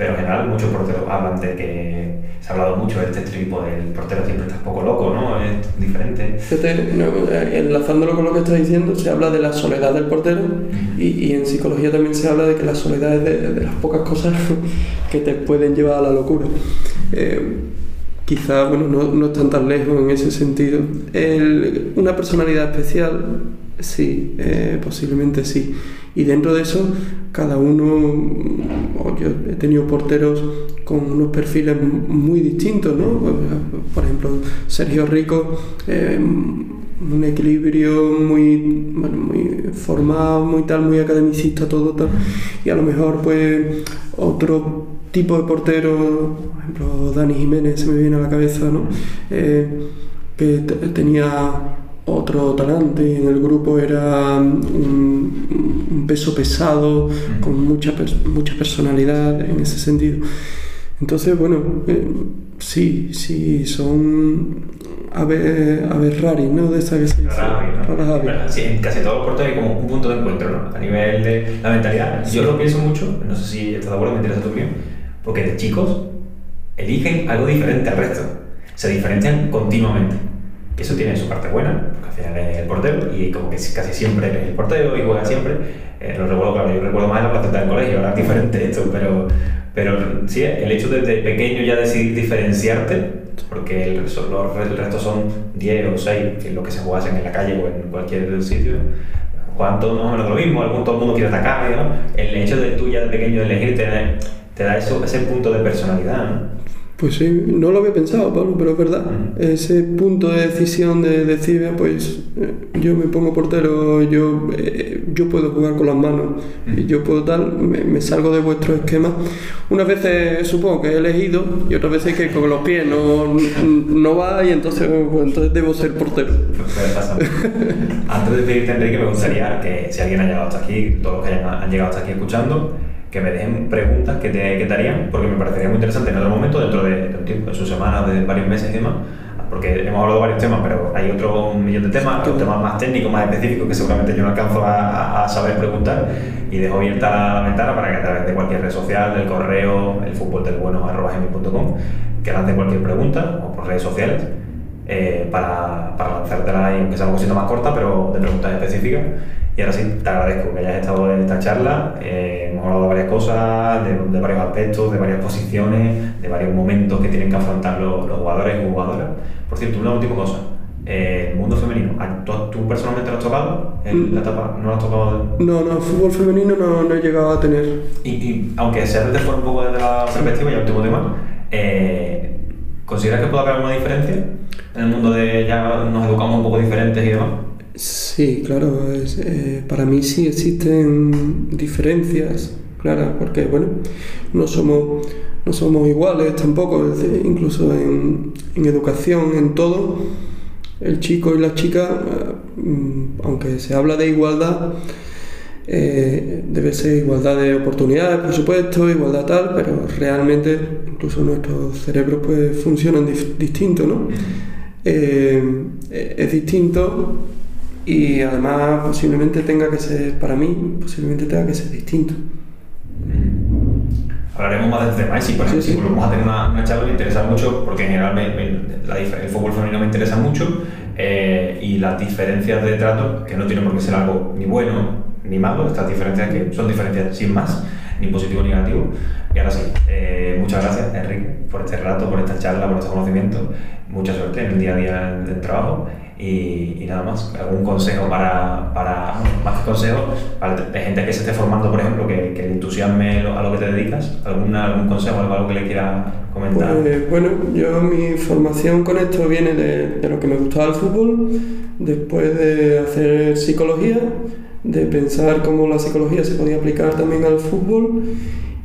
B: pero en general muchos porteros hablan de que se ha hablado mucho de este tripo del portero siempre está un poco loco, ¿no? Es diferente.
C: Eh, enlazándolo con lo que estás diciendo, se habla de la soledad del portero y, y, en psicología también se habla de que la soledad es de, de las pocas cosas [laughs] que te pueden llevar a la locura. Eh, quizá bueno, no, no, están tan lejos en ese sentido. Una personalidad especial, sí, eh, posiblemente sí. Y dentro de eso, cada uno, yo he tenido porteros con unos perfiles muy distintos, ¿no? Por ejemplo, Sergio Rico, eh, un equilibrio muy, muy formado, muy tal, muy academicista, todo tal. Y a lo mejor, pues, otro tipo de portero, por ejemplo, Dani Jiménez se me viene a la cabeza, ¿no? Eh, que tenía otro talante en el grupo era un, un peso pesado, con mucha, mucha personalidad en ese sentido. Entonces, bueno, eh, sí, sí, son aves, aves raras, ¿no? De esa que se
B: Sí, en casi todos los porteros hay como un punto de encuentro, ¿no? A nivel de la mentalidad. Yo lo pienso mucho, no sé si estás de acuerdo, me interesa tu opinión, porque de chicos eligen algo diferente al resto. Se diferencian continuamente eso tiene su parte buena, porque al final es el portero y como que casi siempre es el portero y juega siempre. Eh, lo recuerdo, claro, yo recuerdo más la placenta del colegio, ahora es diferente esto, pero, pero sí, el hecho de desde pequeño ya decidir diferenciarte, porque el, el resto son 10 o 6, que es lo que se juega en la calle o en cualquier sitio, juegan todos más o menos lo mismo, algún, todo el mundo quiere atacar, ¿no? el hecho de tú ya de pequeño elegir te, te da eso, ese punto de personalidad. ¿no?
C: Pues sí, no lo había pensado, Pablo, pero es verdad. Ese punto de decisión de decir, pues eh, yo me pongo portero, yo, eh, yo puedo jugar con las manos, y yo puedo tal, me, salgo de vuestro esquema. Unas veces supongo que he elegido y otras veces que con los pies no, [laughs] no va y entonces, pues, entonces debo ser portero. [laughs]
B: Antes de pedirte, Enrique, me gustaría que si alguien ha llegado hasta aquí, todos los que han llegado hasta aquí escuchando, que me dejen preguntas que te, que te harían, porque me parecería muy interesante en otro momento, dentro de, de un tiempo, de su semana, de varios meses y demás, porque hemos hablado de varios temas, pero hay otro millón de temas, sí. temas más técnicos, más específicos, que seguramente yo no alcanzo a, a saber preguntar, y dejo abierta la, ventana para que a través de cualquier red social, del correo, el fútbol del bueno, arroba gmail.com, que lance cualquier pregunta, o por redes sociales, eh, para, para lanzártela ahí, aunque sea un poquito más corta, pero de preguntas específicas. Y ahora sí, te agradezco que hayas estado en esta charla. Eh, hemos hablado de varias cosas, de, de, varios aspectos, de varias posiciones, de varios momentos que tienen que afrontar los, los jugadores y jugadoras. Por cierto, una última cosa. Eh, el mundo femenino, ¿tú, ¿tú, personalmente lo has tocado en la etapa? ¿No lo has tocado?
C: No, no, fútbol femenino no, no he llegado a tener.
B: Y, y aunque sea desde fuera un poco desde la perspectiva, ya último tema, eh, ¿consideras que puede haber alguna diferencia en el mundo de ya nos educamos un poco diferentes y demás?
C: Sí, claro, es, eh, para mí sí existen diferencias, claro, porque bueno, no somos, no somos iguales tampoco, incluso en, en, educación, en todo, el chico y la chica, eh, aunque se habla de igualdad, eh, debe ser igualdad de oportunidades, por supuesto, igualdad tal, pero realmente incluso nuestros cerebros pues funcionan dif distinto, ¿no? Eh, es distinto y además posiblemente tenga que ser, para mí, posiblemente tenga que ser distinto.
B: Hablaremos más de tema, y sí, por ejemplo, sí, sí. vamos a tener una, una, charla me interesa mucho, porque en general me, me, la, el fútbol femenino me interesa mucho, eh, y las diferencias de trato, que no tienen por qué ser algo ni bueno ni malo, estas diferencias que son diferencias sin más, ni positivo ni negativo. Y ahora sí, eh, muchas gracias, Enrique, por este rato, por esta charla, por este conocimiento. Mucha suerte en el día a día del trabajo y, y, nada más, algún consejo para, para más que consejo, para gente que se esté formando, por ejemplo, que, que entusiasme a lo que te dedicas, ¿Alguna, algún consejo, algo que le quiera comentar?
C: Pues, bueno, yo mi formación con esto viene de, de lo que me gustaba el fútbol, después de hacer psicología, de pensar cómo la psicología se podía aplicar también al fútbol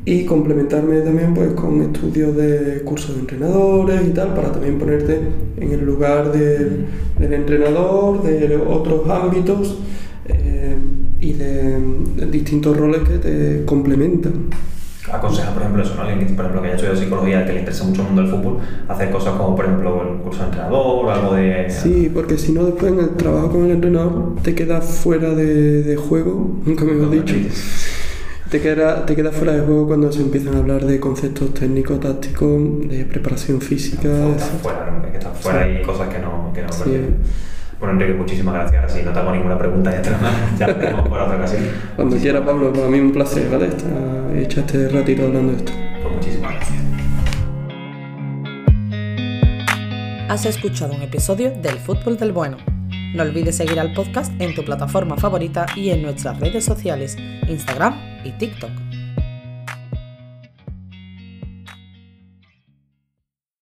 C: y complementarme también pues con estudios de cursos de entrenadores y tal para también ponerte en el lugar de, del entrenador, de otros ámbitos eh, y de, distintos roles que te complementan.
B: Aconseja, por ejemplo, eso, ¿no? Alguien que, por ejemplo, que haya estudiado psicología, que le interesa mucho el mundo del fútbol, hacer cosas como, por ejemplo, el curso de entrenador, algo de...
C: Sí, porque si no después en el trabajo con el entrenador te quedas fuera de, de juego, nunca me lo he dicho. Te queda, te queda fuera de juego cuando se empiezan a hablar de conceptos técnicos, tácticos, de preparación física.
B: Estás fuera, ¿no? Es que estás fuera y cosas que no, que no sí. Bueno, Enrique, muchísimas gracias. Ahora sí, no tengo ninguna pregunta, ya, [laughs] ya lo tenemos por otra ocasión.
C: Cuando quiera, Pablo, para mí un placer, ¿vale? He hecho este ratito hablando de esto.
B: Pues muchísimas gracias.
A: Has escuchado un episodio del Fútbol del Bueno. No olvides seguir al podcast en tu plataforma favorita y en nuestras redes sociales, Instagram y TikTok.